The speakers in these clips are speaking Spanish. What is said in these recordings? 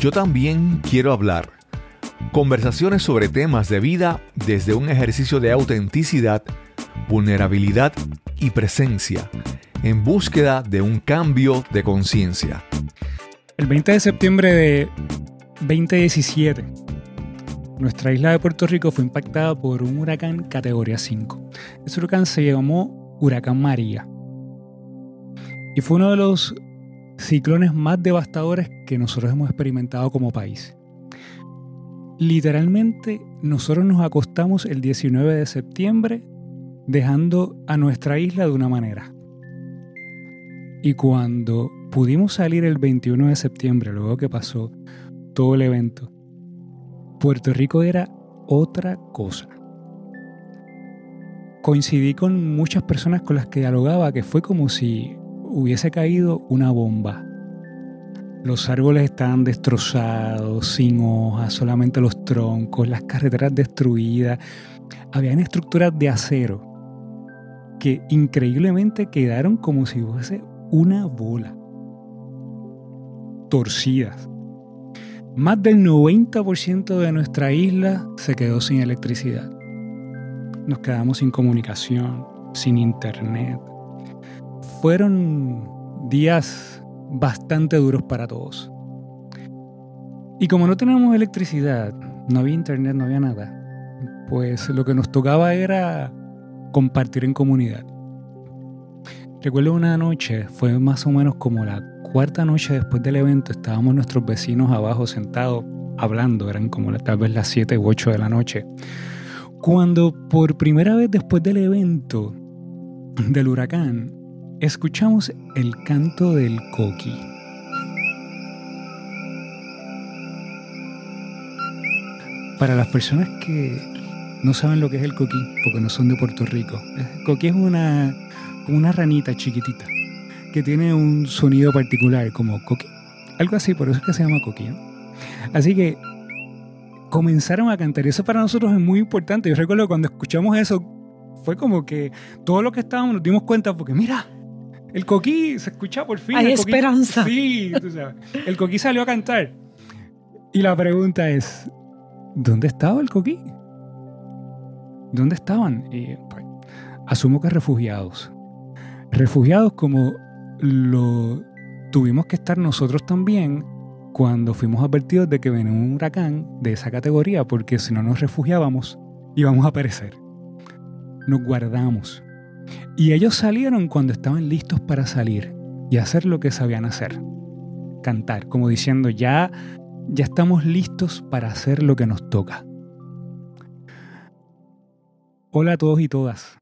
Yo también quiero hablar. Conversaciones sobre temas de vida desde un ejercicio de autenticidad, vulnerabilidad y presencia, en búsqueda de un cambio de conciencia. El 20 de septiembre de 2017, nuestra isla de Puerto Rico fue impactada por un huracán categoría 5. Ese huracán se llamó Huracán María. Y fue uno de los ciclones más devastadores que nosotros hemos experimentado como país. Literalmente, nosotros nos acostamos el 19 de septiembre dejando a nuestra isla de una manera. Y cuando pudimos salir el 21 de septiembre, luego que pasó todo el evento, Puerto Rico era otra cosa. Coincidí con muchas personas con las que dialogaba que fue como si hubiese caído una bomba. Los árboles estaban destrozados, sin hojas, solamente los troncos, las carreteras destruidas. Habían estructuras de acero que increíblemente quedaron como si fuese una bola. Torcidas. Más del 90% de nuestra isla se quedó sin electricidad. Nos quedamos sin comunicación, sin internet, fueron días bastante duros para todos. Y como no teníamos electricidad, no había internet, no había nada, pues lo que nos tocaba era compartir en comunidad. Recuerdo una noche, fue más o menos como la cuarta noche después del evento, estábamos nuestros vecinos abajo sentados hablando, eran como tal vez las 7 u 8 de la noche, cuando por primera vez después del evento del huracán, escuchamos el canto del coqui. Para las personas que no saben lo que es el coquí, porque no son de Puerto Rico, el coquí es una, una ranita chiquitita que tiene un sonido particular como coqui. Algo así, por eso es que se llama coquí. Así que comenzaron a cantar. Eso para nosotros es muy importante. Yo recuerdo cuando escuchamos eso, fue como que todo lo que estábamos nos dimos cuenta porque mira, el coquí se escucha por fin. Hay esperanza. sí, tú sabes. El coquí salió a cantar. Y la pregunta es, ¿dónde estaba el coquí? ¿Dónde estaban? Pues, asumo que refugiados. Refugiados como lo tuvimos que estar nosotros también cuando fuimos advertidos de que venía un huracán de esa categoría, porque si no nos refugiábamos íbamos a perecer. Nos guardamos y ellos salieron cuando estaban listos para salir y hacer lo que sabían hacer. Cantar, como diciendo, ya, ya estamos listos para hacer lo que nos toca. Hola a todos y todas.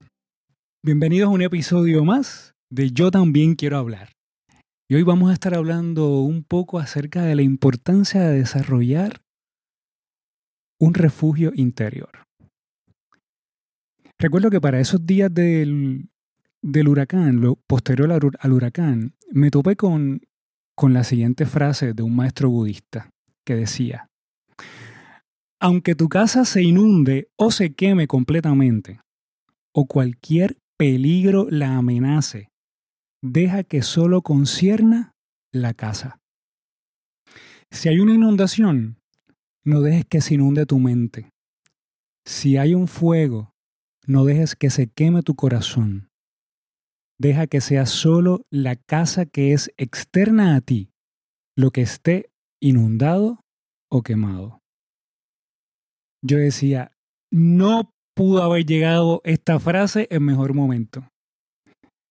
Bienvenidos a un episodio más de Yo también quiero hablar. Y hoy vamos a estar hablando un poco acerca de la importancia de desarrollar un refugio interior. Recuerdo que para esos días del, del huracán, lo posterior al, huracán, me topé con, con la siguiente frase de un maestro budista que decía, aunque tu casa se inunde o se queme completamente, o cualquier peligro la amenace, deja que solo concierna la casa. Si hay una inundación, no dejes que se inunde tu mente. Si hay un fuego, no dejes que se queme tu corazón. Deja que sea solo la casa que es externa a ti, lo que esté inundado o quemado. Yo decía, no pudo haber llegado esta frase en mejor momento.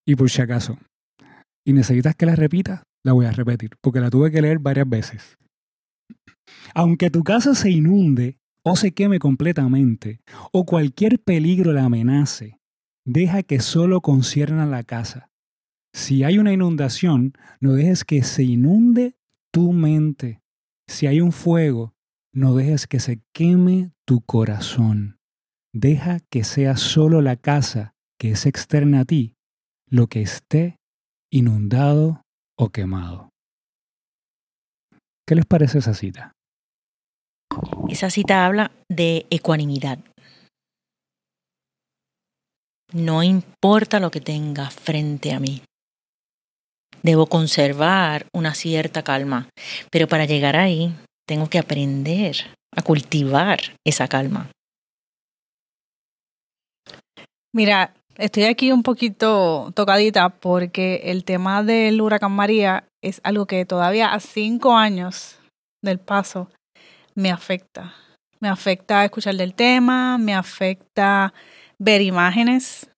Y por si acaso, y necesitas que la repita, la voy a repetir, porque la tuve que leer varias veces. Aunque tu casa se inunde o se queme completamente, o cualquier peligro la amenace, deja que solo concierna la casa. Si hay una inundación, no dejes que se inunde tu mente. Si hay un fuego, no dejes que se queme tu corazón. Deja que sea solo la casa que es externa a ti lo que esté inundado o quemado. ¿Qué les parece esa cita? Esa cita habla de ecuanimidad. No importa lo que tenga frente a mí. Debo conservar una cierta calma, pero para llegar ahí tengo que aprender a cultivar esa calma. Mira, estoy aquí un poquito tocadita porque el tema del huracán María es algo que todavía a cinco años del paso me afecta. Me afecta escuchar del tema, me afecta ver imágenes.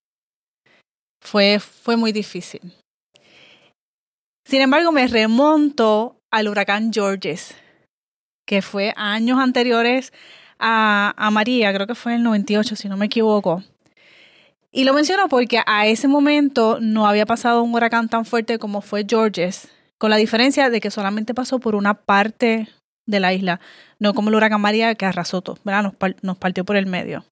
Fue, fue muy difícil. Sin embargo, me remonto al huracán Georges, que fue años anteriores a, a María, creo que fue en el 98, si no me equivoco. Y lo menciono porque a ese momento no había pasado un huracán tan fuerte como fue Georges, con la diferencia de que solamente pasó por una parte de la isla, no como el huracán María que arrasó todo, ¿verdad? Nos, partió por el medio.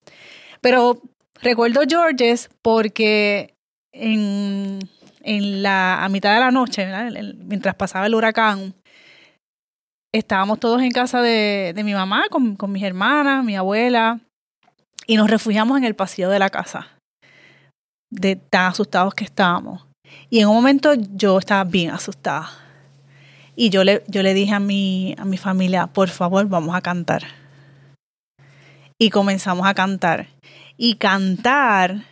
Pero recuerdo Georges porque en, en la, a mitad de la noche, mientras pasaba el huracán, estábamos todos en casa de, de mi mamá, con, con mis hermanas, mi abuela, y nos refugiamos en el pasillo de la casa de tan asustados que estábamos. Y en un momento yo estaba bien asustada. Y yo le, yo le dije a mi, a mi familia, por favor, vamos a cantar. Y comenzamos a cantar. Y cantar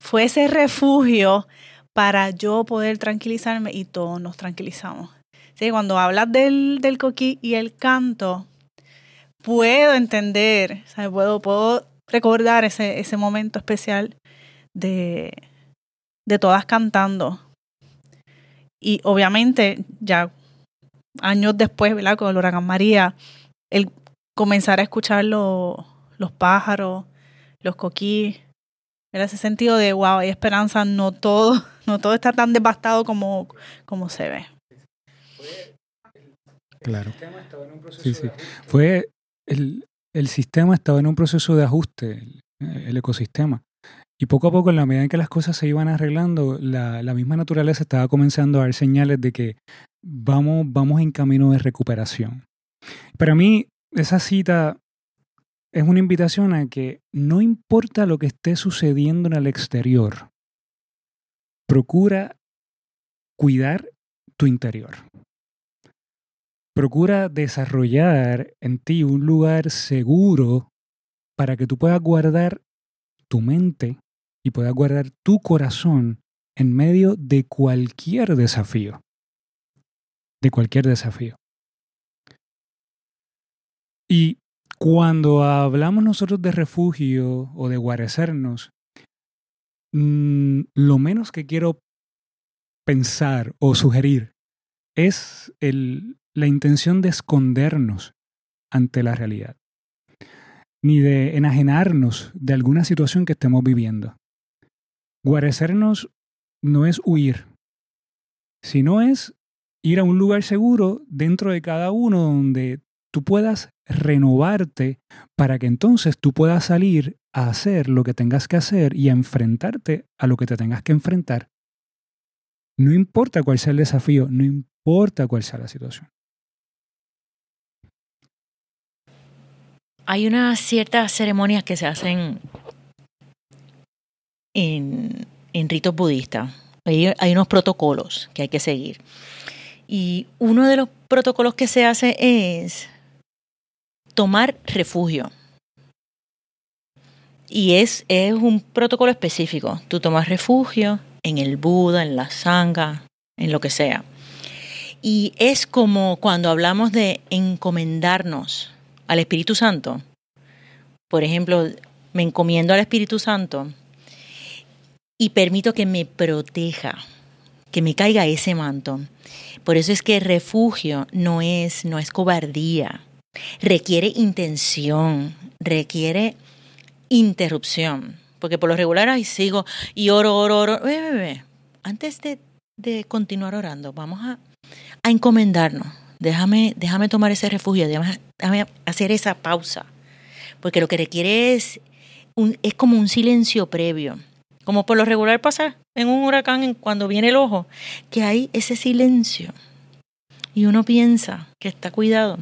fue ese refugio para yo poder tranquilizarme y todos nos tranquilizamos. ¿Sí? Cuando hablas del, del coquí y el canto, puedo entender, Puedo, puedo recordar ese, ese momento especial de, de todas cantando. Y obviamente, ya años después, ¿verdad? Con el huracán María, el comenzar a escuchar los pájaros, los coquí, era ese sentido de, wow, hay esperanza, no todo, no todo está tan devastado como, como se ve. Claro. Sí, sí. Fue el, el sistema estaba en un proceso de ajuste, el ecosistema. Y poco a poco, en la medida en que las cosas se iban arreglando, la, misma naturaleza estaba comenzando a dar señales de que vamos, vamos en camino de recuperación. Para mí, esa cita es una invitación a que no importa lo que esté sucediendo en el exterior, procura cuidar tu interior. Procura desarrollar en ti un lugar seguro para que tú puedas guardar tu mente y puedas guardar tu corazón en medio de cualquier desafío. De cualquier desafío. Y cuando hablamos nosotros de refugio o de guarecernos, mm, lo menos que quiero pensar o sugerir es la intención de escondernos ante la realidad, ni de enajenarnos de alguna situación que estemos viviendo. Guarecernos no es huir, sino es ir a un lugar seguro dentro de cada uno donde tú puedas renovarte para que entonces tú puedas salir a hacer lo que tengas que hacer y a enfrentarte a lo que te tengas que enfrentar. No importa cuál sea el desafío, no importa cuál sea la situación. Hay unas ciertas ceremonias que se hacen en, ritos budistas. Hay, unos protocolos que hay que seguir. Y uno de los protocolos que se hace es tomar refugio. Y es, es un protocolo específico. Tú tomas refugio en el Buda, en la Sangha, en lo que sea. Y es como cuando hablamos de encomendarnos al Espíritu Santo. Por ejemplo, me encomiendo al Espíritu Santo y permito que me proteja, que me caiga ese manto. Por eso es que refugio no es, no es cobardía, requiere intención, requiere interrupción. Porque por lo regular ahí sigo y oro, oro, oro. Antes de, de, continuar orando, vamos a, a encomendarnos. Déjame, déjame tomar ese refugio, déjame, déjame hacer esa pausa. Porque lo que requiere es, un, es como un silencio previo como por lo regular pasa en un huracán cuando viene el ojo, que hay ese silencio y uno piensa que está cuidado.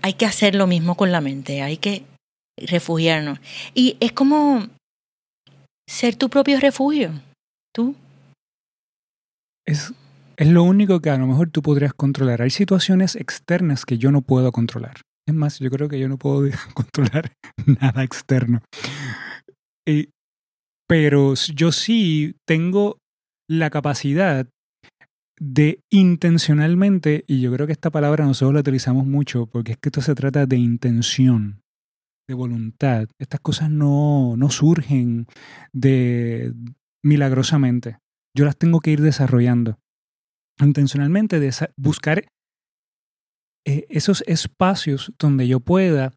hay que hacer lo mismo con la mente, hay que refugiarnos. Y es como ser tu propio refugio, tú. Es, Es lo único que a lo mejor tú podrías controlar. Hay situaciones externas que yo no puedo controlar. Es más, yo creo que yo no puedo controlar nada externo. Pero yo sí tengo la capacidad de intencionalmente, y yo creo que esta palabra nosotros la utilizamos mucho porque es que esto se trata de intención, de voluntad. Estas cosas no, no surgen de milagrosamente. Yo las tengo que ir desarrollando. Intencionalmente de buscar eh, esos espacios donde yo pueda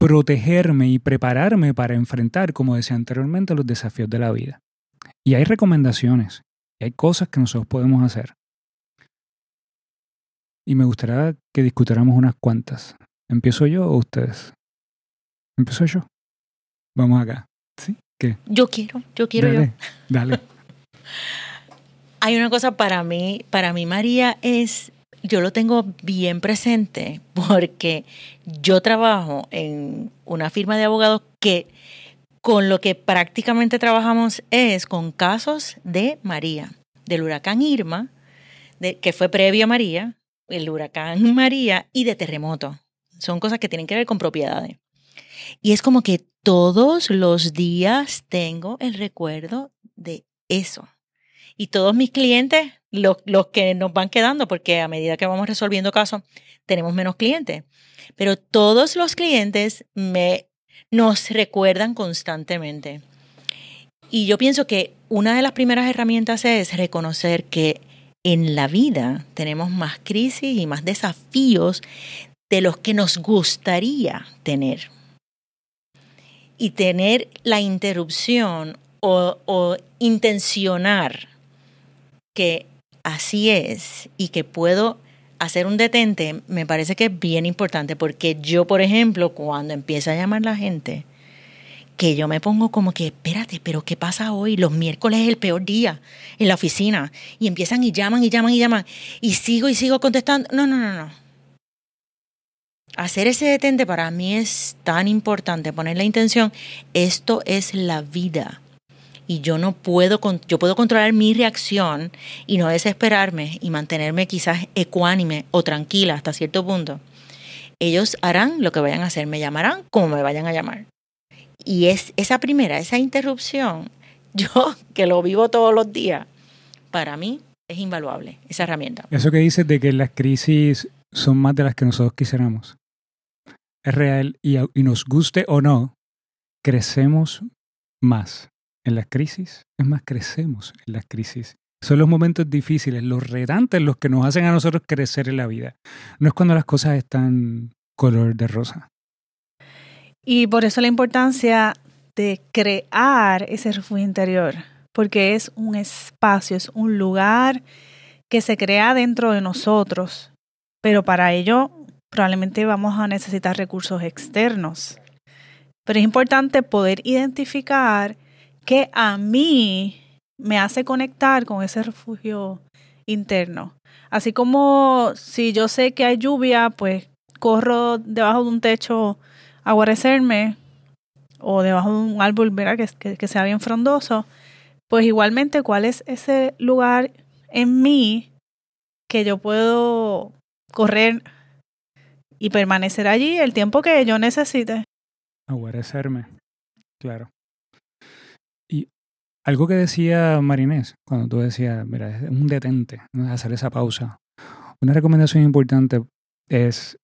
protegerme y prepararme para enfrentar, como decía anteriormente, los desafíos de la vida. Y hay recomendaciones, y hay cosas que nosotros podemos hacer. Y me gustaría que discutiéramos unas cuantas. ¿Empiezo yo o ustedes? ¿Empiezo yo? Vamos acá. ¿Sí? ¿Qué? Yo quiero, yo quiero yo. Dale. Hay una cosa para mí, para mí María es, yo lo tengo bien presente porque yo trabajo en una firma de abogados que con lo que prácticamente trabajamos es con casos de María, del huracán Irma, de, que fue previo a María, el huracán María y de terremoto. Son cosas que tienen que ver con propiedades. Y es como que todos los días tengo el recuerdo de eso. Y todos mis clientes, los, los que nos van quedando, porque a medida que vamos resolviendo casos, tenemos menos clientes. Pero todos los clientes me nos recuerdan constantemente. Y yo pienso que una de las primeras herramientas es reconocer que en la vida tenemos más crisis y más desafíos de los que nos gustaría tener. Y tener la interrupción o, o intencionar que así es y que puedo hacer un detente me parece que es bien importante porque yo, por ejemplo, cuando empieza a llamar la gente, que yo me pongo como que, espérate, pero ¿qué pasa hoy? Los miércoles es el peor día en la oficina. Y empiezan y llaman y llaman y llaman. Y sigo y sigo contestando. No, no, no, no. Hacer ese detente para mí es tan importante, poner la intención, esto es la vida y yo no puedo, yo puedo controlar mi reacción y no desesperarme y mantenerme quizás ecuánime o tranquila hasta cierto punto. Ellos harán lo que vayan a hacer, me llamarán como me vayan a llamar. Y es esa primera, esa interrupción, yo que lo vivo todos los días, para mí es invaluable esa herramienta. Eso que dices de que las crisis son más de las que nosotros quisiéramos. Es real y, y nos guste o no, crecemos más en las crisis, es más, crecemos en las crisis. Son los momentos difíciles, los retantes, los que nos hacen a nosotros crecer en la vida. No es cuando las cosas están color de rosa. Y por eso la importancia de crear ese refugio interior, porque es un espacio, es un lugar que se crea dentro de nosotros, pero para ello probablemente vamos a necesitar recursos externos. Pero es importante poder identificar que a mí me hace conectar con ese refugio interno. Así como si yo sé que hay lluvia, pues corro debajo de un techo a guarecerme o debajo de un árbol ¿verdad? Que, que sea bien frondoso, pues igualmente cuál es ese lugar en mí que yo puedo correr y permanecer allí el tiempo que yo necesite. Aguarecerme, claro. Algo que decía Marinés, cuando tú decías, mira, es un detente, hacer esa pausa. Una recomendación importante es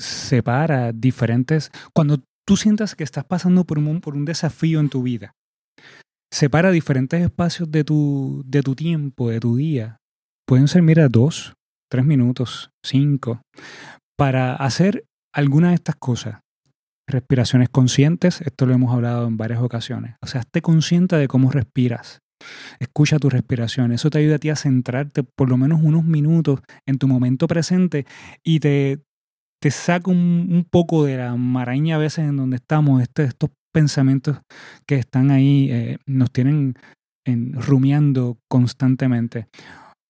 separa diferentes, cuando tú sientas que estás pasando por un, por un desafío en tu vida, separa diferentes espacios de tu, de tu tiempo, de tu día. Pueden ser, mira, dos, tres minutos, cinco, para hacer alguna de estas cosas respiraciones conscientes, esto lo hemos hablado en varias ocasiones. O sea, esté consciente de cómo respiras. Escucha tu respiración. Eso te ayuda a ti a centrarte por lo menos unos minutos en tu momento presente y te, te saca un, poco de la maraña a veces en donde estamos, este, estos pensamientos que están ahí, eh, nos tienen en, rumiando constantemente.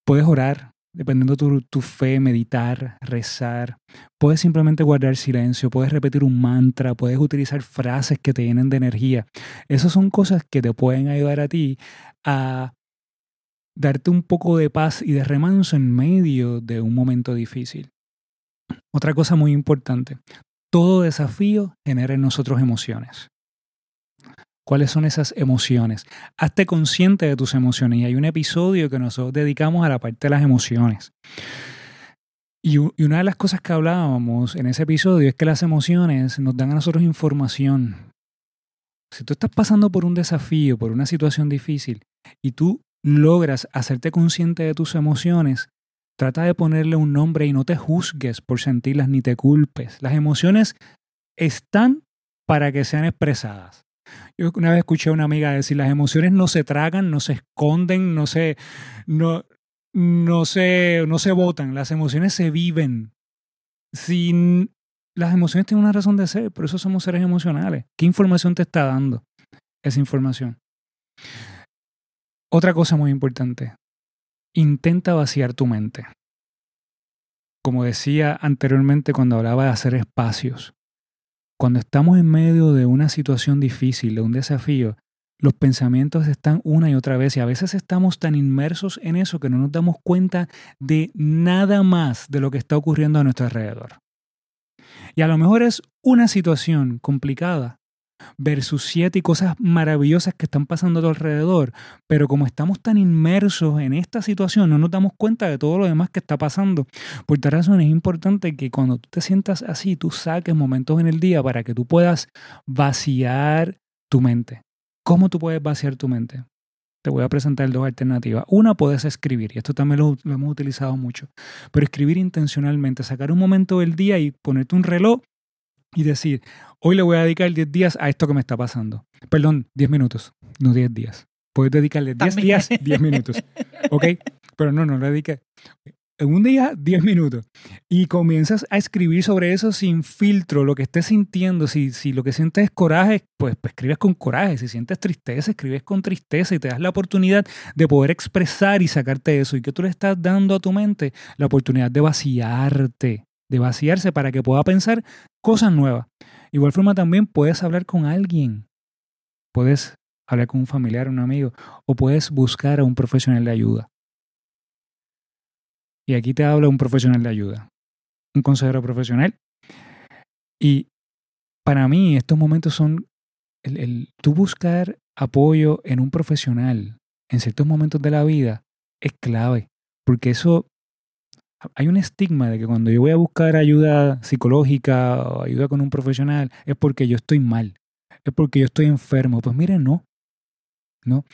Puedes orar, dependiendo de tu, fe, meditar, rezar. Puedes simplemente guardar silencio, puedes repetir un mantra, puedes utilizar frases que te llenen de energía. Esas son cosas que te pueden ayudar a ti a darte un poco de paz y de remanso en medio de un momento difícil. Otra cosa muy importante, todo desafío genera en nosotros emociones. ¿Cuáles son esas emociones? Hazte consciente de tus emociones y hay un episodio que nosotros dedicamos a la parte de las emociones. Y, una de las cosas que hablábamos en ese episodio es que las emociones nos dan a nosotros información. Si tú estás pasando por un desafío, por una situación difícil, y tú logras hacerte consciente de tus emociones, trata de ponerle un nombre y no te juzgues por sentirlas ni te culpes. Las emociones están para que sean expresadas. Yo una vez escuché a una amiga decir, las emociones no se tragan, no se esconden, no se, no, no se, no se votan, las emociones se viven. Sin, las emociones tienen una razón de ser, por eso somos seres emocionales. ¿Qué información te está dando esa información? Otra cosa muy importante, intenta vaciar tu mente. Como decía anteriormente cuando hablaba de hacer espacios, cuando estamos en medio de una situación difícil, de un desafío, los pensamientos están una y otra vez y a veces estamos tan inmersos en eso que no nos damos cuenta de nada más de lo que está ocurriendo a nuestro alrededor. Y a lo mejor es una situación complicada versus siete cosas maravillosas que están pasando a tu alrededor, pero como estamos tan inmersos en esta situación, no nos damos cuenta de todo lo demás que está pasando. Por tal razón es importante que cuando tú te sientas así, tú saques momentos en el día para que tú puedas vaciar tu mente. ¿Cómo tú puedes vaciar tu mente? Te voy a presentar dos alternativas. Una, puedes escribir, y esto también lo, hemos utilizado mucho, pero escribir intencionalmente, sacar un momento del día y ponerte un reloj y decir, hoy le voy a dedicar 10 días a esto que me está pasando. Perdón, 10 minutos, no 10 días. Puedes dedicarle 10 días, 10 minutos. ¿Ok? Pero no, no le dediques. En un día, 10 minutos. Y comienzas a escribir sobre eso sin filtro, lo que estés sintiendo. Si, si lo que sientes es coraje, pues, pues escribes con coraje. Si sientes tristeza, escribes con tristeza y te das la oportunidad de poder expresar y sacarte eso. Y que tú le estás dando a tu mente la oportunidad de vaciarte de vaciarse para que pueda pensar cosas nuevas. Igual forma también puedes hablar con alguien. Puedes hablar con un familiar, un amigo, o puedes buscar a un profesional de ayuda. Y aquí te habla un profesional de ayuda, un consejero profesional. Y para mí estos momentos son el, el tú buscar apoyo en un profesional en ciertos momentos de la vida es clave, porque eso hay un estigma de que cuando yo voy a buscar ayuda psicológica o ayuda con un profesional es porque yo estoy mal, es porque yo estoy enfermo. Pues miren, no. No.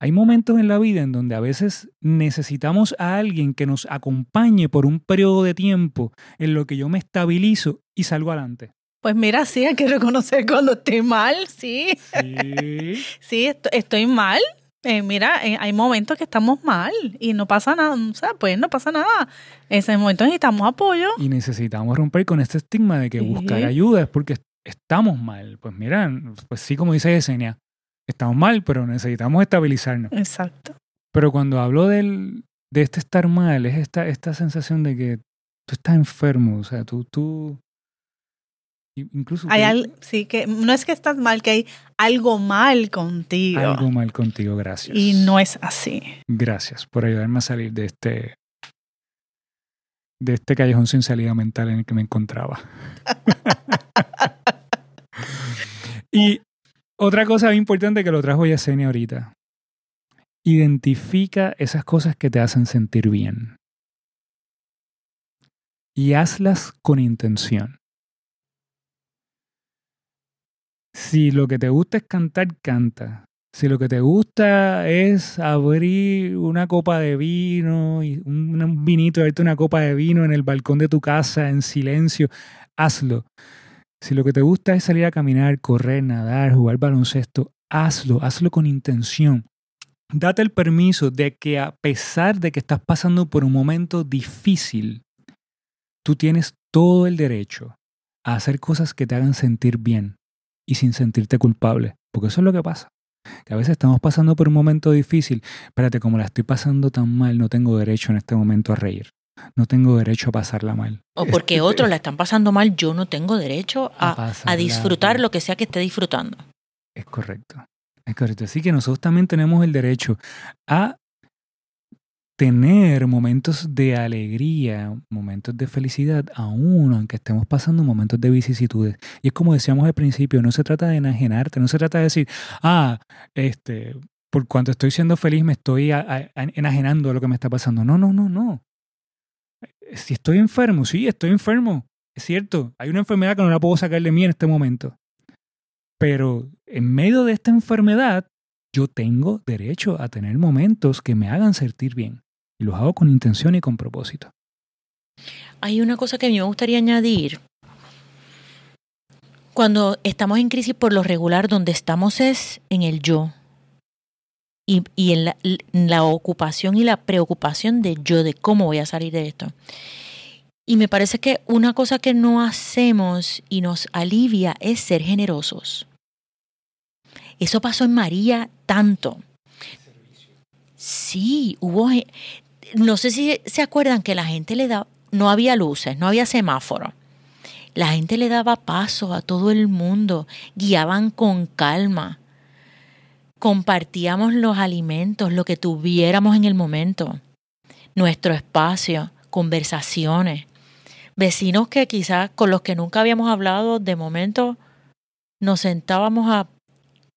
Hay momentos en la vida en donde a veces necesitamos a alguien que nos acompañe por un periodo de tiempo en lo que yo me estabilizo y salgo adelante. Pues mira, sí, hay que reconocer cuando estoy mal, sí. Sí, sí estoy mal, eh, mira, eh, hay momentos que estamos mal y no pasa nada, o sea, pues no pasa nada. En ese momento necesitamos apoyo. Y necesitamos romper con este estigma de que buscar ayuda es porque estamos mal. Pues mira, pues sí, como dice Yesenia, estamos mal, pero necesitamos estabilizarnos. Exacto. Pero cuando hablo del, de este estar mal, es esta, esta sensación de que tú estás enfermo, o sea, tú, tú, Incluso hay sí que no es que estás mal, que hay algo mal contigo. Algo mal contigo, gracias. Y no es así. Gracias por ayudarme a salir de este de este callejón sin salida mental en el que me encontraba. y otra cosa importante que lo trajo Yesenia ahorita. Identifica esas cosas que te hacen sentir bien. Y hazlas con intención. Si lo que te gusta es cantar, canta. Si lo que te gusta es abrir una copa de vino, y un vinito, abrirte una copa de vino en el balcón de tu casa en silencio, hazlo. Si lo que te gusta es salir a caminar, correr, nadar, jugar baloncesto, hazlo, hazlo con intención. Date el permiso de que a pesar de que estás pasando por un momento difícil, tú tienes todo el derecho a hacer cosas que te hagan sentir bien, y sin sentirte culpable. Porque eso es lo que pasa. Que a veces estamos pasando por un momento difícil. Espérate, como la estoy pasando tan mal, no tengo derecho en este momento a reír. No tengo derecho a pasarla mal. O porque otros la están pasando mal, yo no tengo derecho a, a disfrutar lo que sea que esté disfrutando. Es correcto. Es correcto. Así que nosotros también tenemos el derecho a tener momentos de alegría, momentos de felicidad, aún aunque estemos pasando momentos de vicisitudes. Y es como decíamos al principio, no se trata de enajenarte, no se trata de decir, ah, este, por cuanto estoy siendo feliz me estoy enajenando de lo que me está pasando. No, no, no, no. Si estoy enfermo, sí, estoy enfermo. Es cierto, hay una enfermedad que no la puedo sacar de mí en este momento. Pero en medio de esta enfermedad, yo tengo derecho a tener momentos que me hagan sentir bien. Y los hago con intención y con propósito. Hay una cosa que a mí me gustaría añadir. Cuando estamos en crisis por lo regular, donde estamos es en el yo. Y, en, la, en la ocupación y la preocupación de yo, de cómo voy a salir de esto. Y me parece que una cosa que no hacemos y nos alivia es ser generosos. Eso pasó en María tanto. Sí, hubo no sé si se acuerdan que la gente le daba, no había luces, no había semáforo. La gente le daba paso a todo el mundo, guiaban con calma. Compartíamos los alimentos, lo que tuviéramos en el momento, nuestro espacio, conversaciones. Vecinos que quizás con los que nunca habíamos hablado, de momento nos sentábamos a,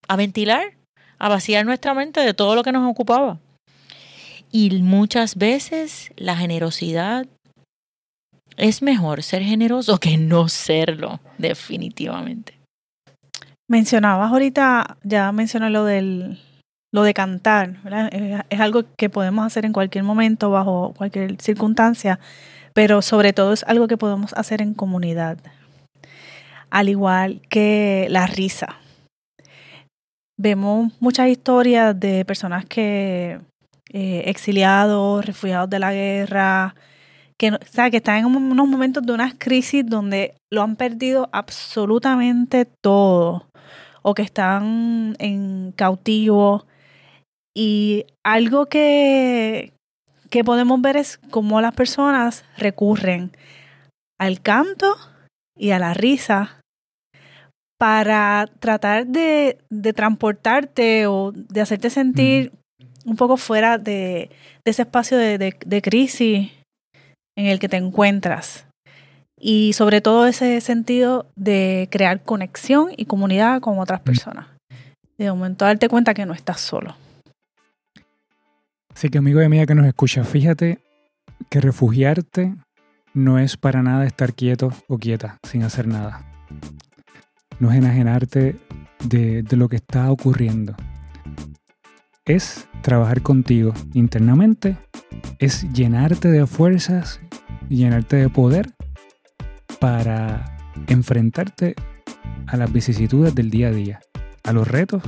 a ventilar, a vaciar nuestra mente de todo lo que nos ocupaba. Y muchas veces la generosidad es mejor ser generoso que no serlo, definitivamente. Mencionabas ahorita, ya mencioné lo del lo de cantar, Es, algo que podemos hacer en cualquier momento, bajo cualquier circunstancia, pero sobre todo es algo que podemos hacer en comunidad. Al igual que la risa. Vemos muchas historias de personas que eh, exiliados, refugiados de la guerra, que, o que están en unos momentos de unas crisis donde lo han perdido absolutamente todo o que están en cautivo. Y algo que, que podemos ver es cómo las personas recurren al canto y a la risa para tratar de, de transportarte o de hacerte sentir un poco fuera de, ese espacio de, crisis en el que te encuentras. Y sobre todo ese sentido de crear conexión y comunidad con otras mm. personas. De momento darte cuenta que no estás solo. Así que amigo y amiga que nos escucha, fíjate que refugiarte no es para nada estar quieto o quieta sin hacer nada. No es enajenarte de, de lo que está ocurriendo es trabajar contigo internamente, es llenarte de fuerzas, llenarte de poder para enfrentarte a las vicisitudes del día a día, a los retos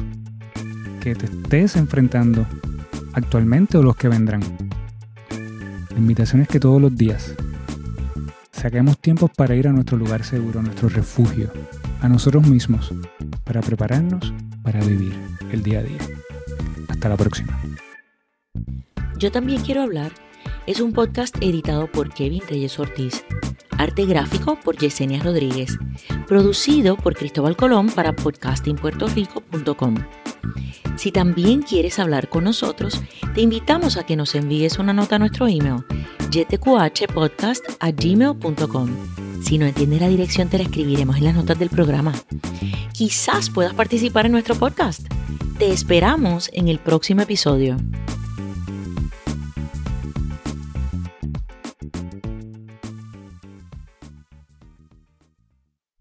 que te estés enfrentando actualmente o los que vendrán. La invitación es que todos los días saquemos tiempos para ir a nuestro lugar seguro, a nuestro refugio, a nosotros mismos, para prepararnos para vivir el día a día. Hasta la próxima. Yo también quiero hablar es un podcast editado por Kevin Reyes Ortiz, arte gráfico por Yesenia Rodríguez, producido por Cristóbal Colón para podcastingpuertorico.com. Si también quieres hablar con nosotros, te invitamos a que nos envíes una nota a nuestro email, gmail.com Si no entiendes la dirección, te la escribiremos en las notas del programa. Quizás puedas participar en nuestro podcast. Te esperamos en el próximo episodio.